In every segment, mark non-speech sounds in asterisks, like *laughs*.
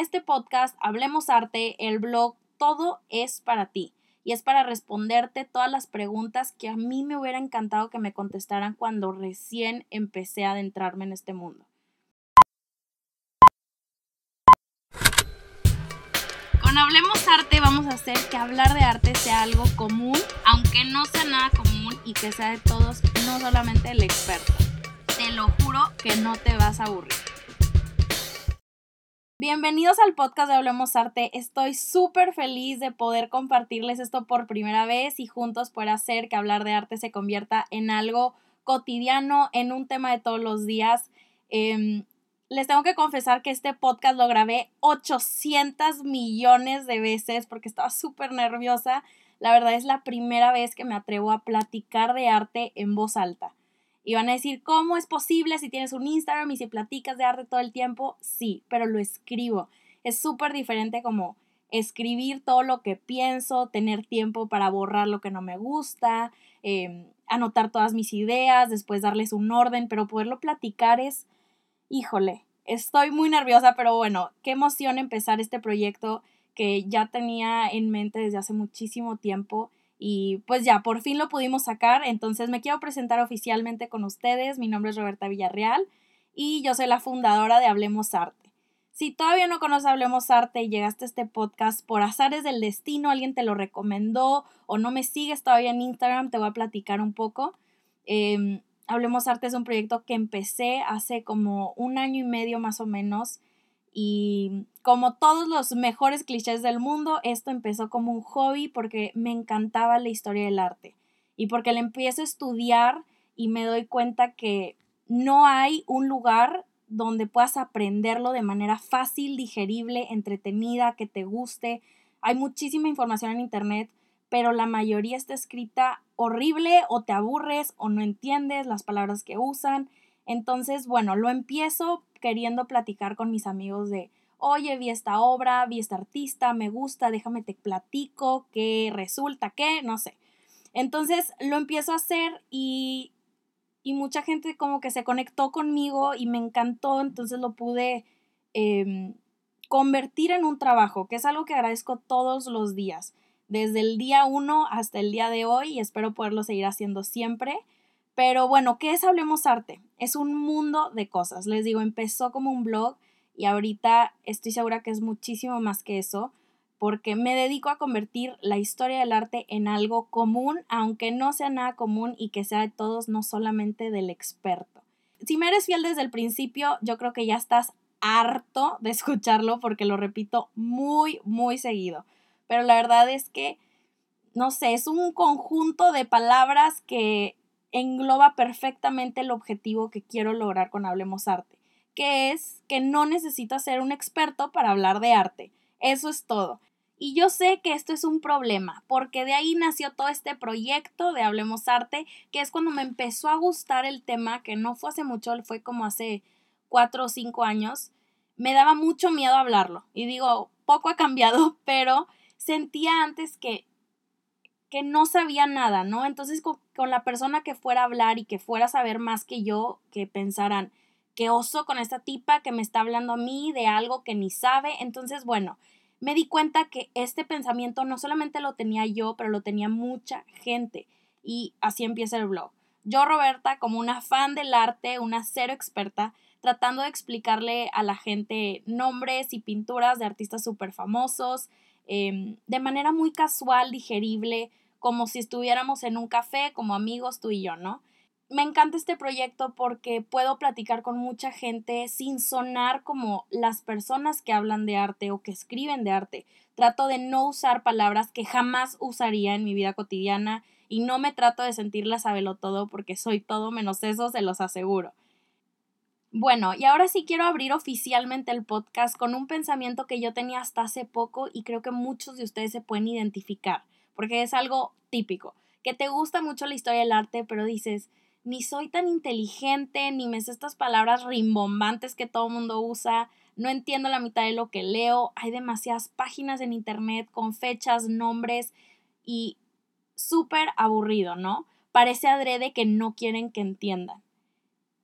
este podcast, Hablemos Arte, el blog, todo es para ti y es para responderte todas las preguntas que a mí me hubiera encantado que me contestaran cuando recién empecé a adentrarme en este mundo. Con Hablemos Arte vamos a hacer que hablar de arte sea algo común, aunque no sea nada común y que sea de todos, no solamente el experto. Te lo juro que no te vas a aburrir. Bienvenidos al podcast de Hablemos Arte. Estoy súper feliz de poder compartirles esto por primera vez y juntos poder hacer que hablar de arte se convierta en algo cotidiano, en un tema de todos los días. Em, les tengo que confesar que este podcast lo grabé 800 millones de veces porque estaba súper nerviosa. La verdad es la primera vez que me atrevo a platicar de arte en voz alta. Y van a decir, ¿cómo es posible si tienes un Instagram y si platicas de arte todo el tiempo? Sí, pero lo escribo. Es súper diferente como escribir todo lo que pienso, tener tiempo para borrar lo que no me gusta, em, anotar todas mis ideas, después darles un orden, pero poderlo platicar es, híjole, estoy muy nerviosa, pero bueno, qué emoción empezar este proyecto que ya tenía en mente desde hace muchísimo tiempo y pues ya, por fin lo pudimos sacar. Entonces me quiero presentar oficialmente con ustedes. Mi nombre es Roberta Villarreal y yo soy la fundadora de Hablemos Arte. Si todavía no conoces Hablemos Arte y llegaste a este podcast por azares del destino, alguien te lo recomendó o no me sigues todavía en Instagram, te voy a platicar un poco. Em, Hablemos Arte es un proyecto que empecé hace como un año y medio más o menos y como todos los mejores clichés del mundo, esto empezó como un hobby porque me encantaba la historia del arte y porque le empiezo a estudiar y me doy cuenta que no hay un lugar donde puedas aprenderlo de manera fácil, digerible, entretenida, que te guste. Hay muchísima información en Internet, pero la mayoría está escrita horrible o te aburres o no entiendes las palabras que usan. Entonces, bueno, lo empiezo queriendo platicar con mis amigos de, oye, vi esta obra, vi esta artista, me gusta, déjame te platico, qué resulta, qué, no sé. Entonces lo empiezo a hacer y, y mucha gente como que se conectó conmigo y me encantó, entonces lo pude em, convertir en un trabajo, que es algo que agradezco todos los días, desde el día uno hasta el día de hoy y espero poderlo seguir haciendo siempre. Pero bueno, ¿qué es Hablemos Arte? Es un mundo de cosas. Les digo, empezó como un blog y ahorita estoy segura que es muchísimo más que eso, porque me dedico a convertir la historia del arte en algo común, aunque no sea nada común y que sea de todos, no solamente del experto. Si me eres fiel desde el principio, yo creo que ya estás harto de escucharlo porque lo repito muy, muy seguido. Pero la verdad es que, no sé, es un conjunto de palabras que engloba perfectamente el objetivo que quiero lograr con Hablemos Arte, que es que no necesito ser un experto para hablar de arte. Eso es todo. Y yo sé que esto es un problema, porque de ahí nació todo este proyecto de Hablemos Arte, que es cuando me empezó a gustar el tema, que no fue hace mucho, fue como hace cuatro o cinco años. Me daba mucho miedo hablarlo. Y digo, poco ha cambiado, *laughs* pero sentía antes que que no sabía nada, ¿no? Entonces con, la persona que fuera a hablar y que fuera a saber más que yo, que pensaran, qué oso con esta tipa que me está hablando a mí de algo que ni sabe. Entonces, bueno, me di cuenta que este pensamiento no solamente lo tenía yo, pero lo tenía mucha gente. Y así empieza el blog. Yo, Roberta, como una fan del arte, una cero experta, tratando de explicarle a la gente nombres y pinturas de artistas súper famosos, Em, de manera muy casual, digerible, como si estuviéramos en un café, como amigos tú y yo, ¿no? Me encanta este proyecto porque puedo platicar con mucha gente sin sonar como las personas que hablan de arte o que escriben de arte. Trato de no usar palabras que jamás usaría en mi vida cotidiana y no me trato de sentirla sabelo todo porque soy todo menos eso, se los aseguro. Bueno, y ahora sí quiero abrir oficialmente el podcast con un pensamiento que yo tenía hasta hace poco y creo que muchos de ustedes se pueden identificar, porque es algo típico, que te gusta mucho la historia del arte, pero dices, ni soy tan inteligente, ni me sé estas palabras rimbombantes que todo el mundo usa, no entiendo la mitad de lo que leo, hay demasiadas páginas en internet con fechas, nombres y súper aburrido, ¿no? Parece adrede que no quieren que entiendan.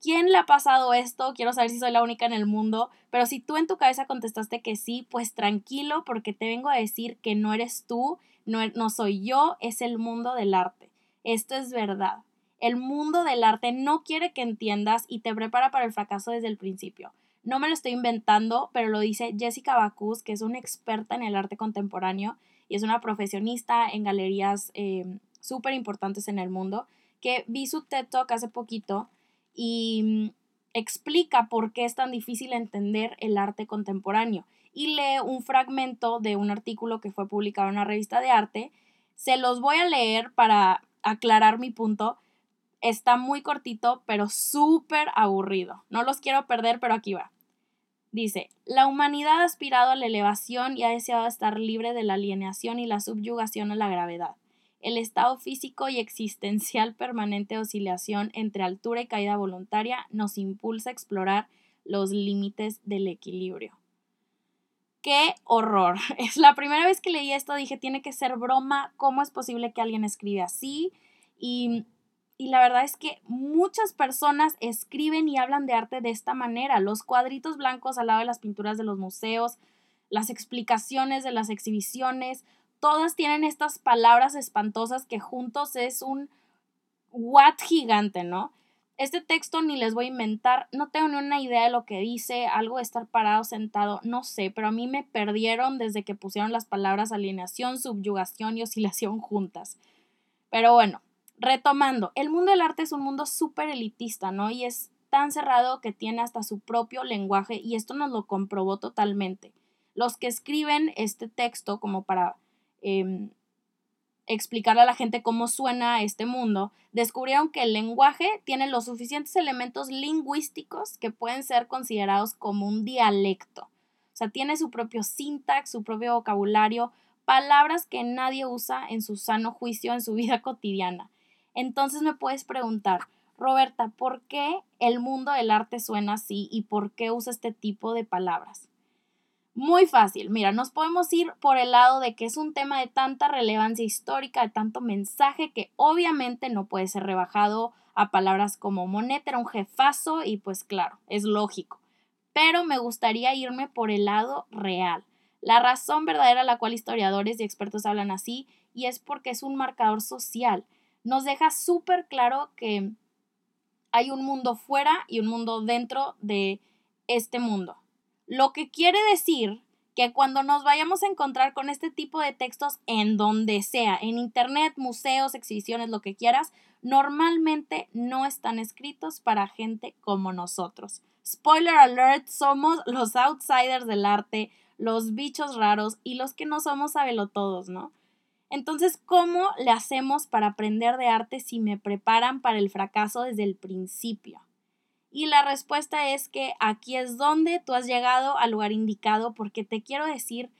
¿Quién le ha pasado esto? Quiero saber si soy la única en el mundo, pero si tú en tu cabeza contestaste que sí, pues tranquilo porque te vengo a decir que no eres tú, no, no soy yo, es el mundo del arte. Esto es verdad. El mundo del arte no quiere que entiendas y te prepara para el fracaso desde el principio. No me lo estoy inventando, pero lo dice Jessica Bacus, que es una experta en el arte contemporáneo y es una profesionista en galerías eh, súper importantes en el mundo, que vi su TED Talk hace poquito y mm, explica por qué es tan difícil entender el arte contemporáneo y lee un fragmento de un artículo que fue publicado en una revista de arte. Se los voy a leer para aclarar mi punto. Está muy cortito, pero súper aburrido. No los quiero perder, pero aquí va. Dice, la humanidad ha aspirado a la elevación y ha deseado estar libre de la alienación y la subyugación a la gravedad el estado físico y existencial permanente de oscilación entre altura y caída voluntaria nos impulsa a explorar los límites del equilibrio. ¡Qué horror! *laughs* Es la primera vez que leí esto, dije, tiene que ser broma, ¿cómo es posible que alguien escriba así? Y, y la verdad es que muchas personas escriben y hablan de arte de esta manera. Los cuadritos blancos al lado de las pinturas de los museos, las explicaciones de las exhibiciones, todas tienen estas palabras espantosas que juntos es un what gigante, ¿no? Este texto ni les voy a inventar, no tengo ni una idea de lo que dice, algo de estar parado, sentado, no sé, pero a mí me perdieron desde que pusieron las palabras alineación, subyugación y oscilación juntas. Pero bueno, retomando, el mundo del arte es un mundo súper elitista, ¿no? Y es tan cerrado que tiene hasta su propio lenguaje y esto nos lo comprobó totalmente. Los que escriben este texto como para Em, explicarle a la gente cómo suena este mundo, descubrieron que el lenguaje tiene los suficientes elementos lingüísticos que pueden ser considerados como un dialecto. O sea, tiene su propio sintax, su propio vocabulario, palabras que nadie usa en su sano juicio en su *laughs* vida cotidiana. Entonces me puedes preguntar, Roberta, ¿por qué el mundo del arte suena así y por qué usa este tipo de palabras? Muy fácil. Mira, nos podemos ir por el lado de que es un tema de tanta relevancia histórica, de tanto mensaje, que obviamente no puede ser rebajado a palabras como Monet era un jefazo y pues claro, es lógico. Pero me gustaría irme por el lado real. La razón verdadera a la cual historiadores y expertos hablan así y es porque es un marcador social. Nos deja súper claro que hay un mundo fuera y un mundo dentro de este mundo. Lo que quiere decir que cuando nos vayamos a encontrar con este tipo de textos en donde sea, en internet, museos, exhibiciones, lo que quieras, normalmente no están escritos para gente como nosotros. Spoiler alert, somos los outsiders del arte, los bichos raros y los que no somos todos, ¿no? Entonces, ¿cómo le hacemos para aprender de arte si me preparan para el fracaso desde el principio? Y la respuesta es que aquí es donde tú has llegado al lugar indicado porque te quiero decir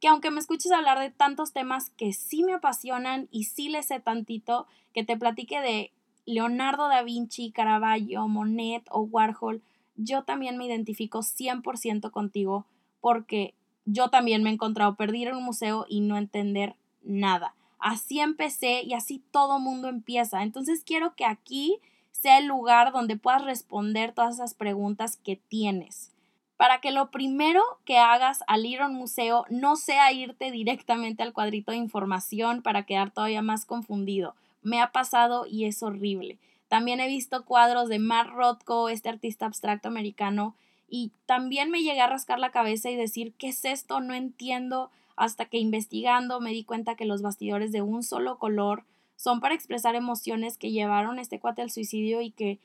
que aunque me escuches hablar de tantos temas que sí me apasionan y sí les sé tantito, que te platique de Leonardo da Vinci, Caravaggio, Monet o Warhol, yo también me identifico 100% contigo porque yo también me he encontrado perdido en un museo y no entender nada. Así empecé y así todo mundo empieza. Entonces quiero que aquí sea el lugar donde puedas responder todas esas preguntas que tienes. Para que lo primero que hagas al ir a un museo no sea irte directamente al cuadrito de información para quedar todavía más confundido. Me ha pasado y es horrible. También he visto cuadros de Mark Rothko, este artista abstracto americano, y también me llegué a rascar la cabeza y decir, ¿qué es esto? No entiendo. Hasta que investigando me di cuenta que los bastidores de un solo color son para expresar emociones que llevaron a este cuate al suicidio y que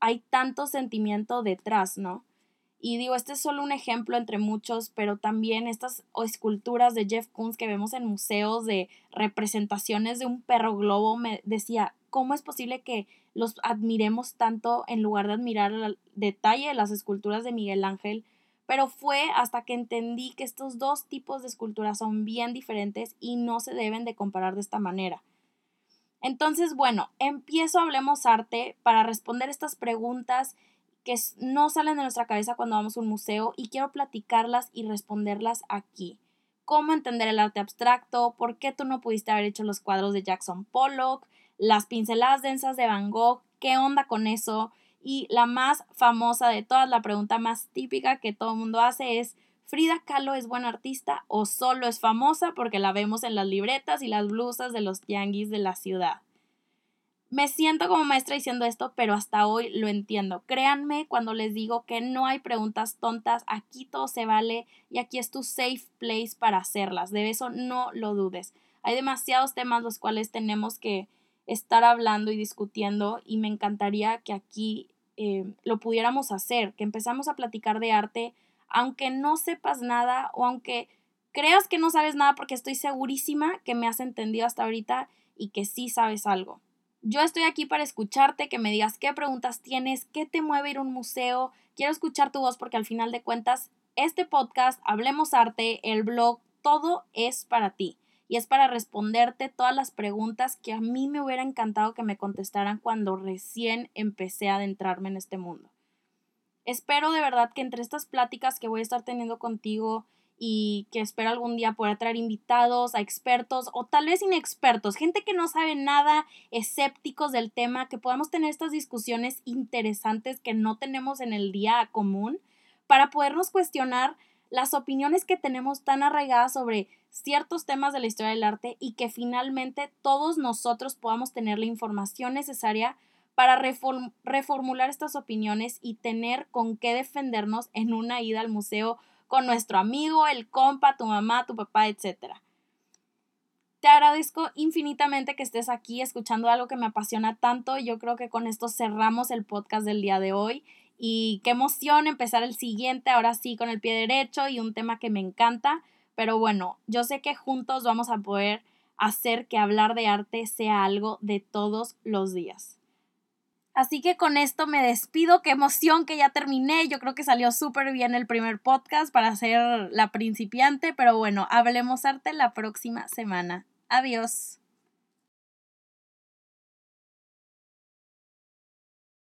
hay tanto sentimiento detrás, ¿no? Y digo, este es solo un ejemplo entre muchos, pero también estas esculturas de Jeff Koons que vemos en museos de representaciones de un perro globo, me decía, ¿cómo es posible que los admiremos tanto en lugar de admirar el detalle de las esculturas de Miguel Ángel? Pero fue hasta que entendí que estos dos tipos de esculturas son bien diferentes y no se deben de comparar de esta manera. Entonces, bueno, empiezo Hablemos Arte para responder estas preguntas que no salen de nuestra cabeza cuando vamos a un museo y quiero platicarlas y responderlas aquí. ¿Cómo entender el arte abstracto? ¿Por qué tú no pudiste haber hecho los cuadros de Jackson Pollock? Las pinceladas densas de Van Gogh, ¿qué onda con eso? Y la más famosa de todas, la pregunta más típica que todo el mundo hace es, ¿Frida Kahlo es buena artista o solo es famosa porque la vemos en las libretas y las blusas de los yanguis de la ciudad? Me siento como maestra diciendo esto, pero hasta hoy lo entiendo. Créanme cuando les digo que no hay preguntas tontas, aquí todo se vale y aquí es tu safe place para hacerlas. De eso no lo dudes. Hay demasiados temas los cuales tenemos que estar hablando y discutiendo y me encantaría que aquí eh, lo pudiéramos hacer, que empezamos a platicar de arte, aunque no sepas nada o aunque creas que no sabes nada, porque estoy segurísima que me has entendido hasta ahorita y que sí sabes algo. Yo estoy aquí para escucharte, que me digas qué preguntas tienes, qué te mueve ir a un museo. Quiero escuchar tu voz porque al final de cuentas, este podcast, Hablemos Arte, el blog, todo es para ti. Y es para responderte todas las preguntas que a mí me hubiera encantado que me contestaran cuando recién empecé a adentrarme en este mundo. Espero de verdad que entre estas pláticas que voy a estar teniendo contigo, y que espero algún día poder traer invitados a expertos o tal vez inexpertos, gente que no sabe nada, escépticos del tema, que podamos tener estas discusiones interesantes que no tenemos en el día común para podernos cuestionar las opiniones que tenemos tan arraigadas sobre ciertos temas de la historia del arte y que finalmente todos nosotros podamos tener la información necesaria para reformular estas opiniones y tener con qué defendernos en una ida al museo con nuestro amigo, el compa, tu mamá, tu papá, etc. Te agradezco infinitamente que estés aquí escuchando algo que me apasiona tanto. Yo creo que con esto cerramos el podcast del día de hoy. Y qué emoción empezar el siguiente, ahora sí, con el pie derecho y un tema que me encanta. Pero bueno, yo sé que juntos vamos a poder hacer que hablar de arte sea algo de todos los días. Así que con esto me despido. Qué emoción que ya terminé. Yo creo que salió súper bien el primer podcast para ser la principiante, pero bueno, hablemos arte la próxima semana. Adiós.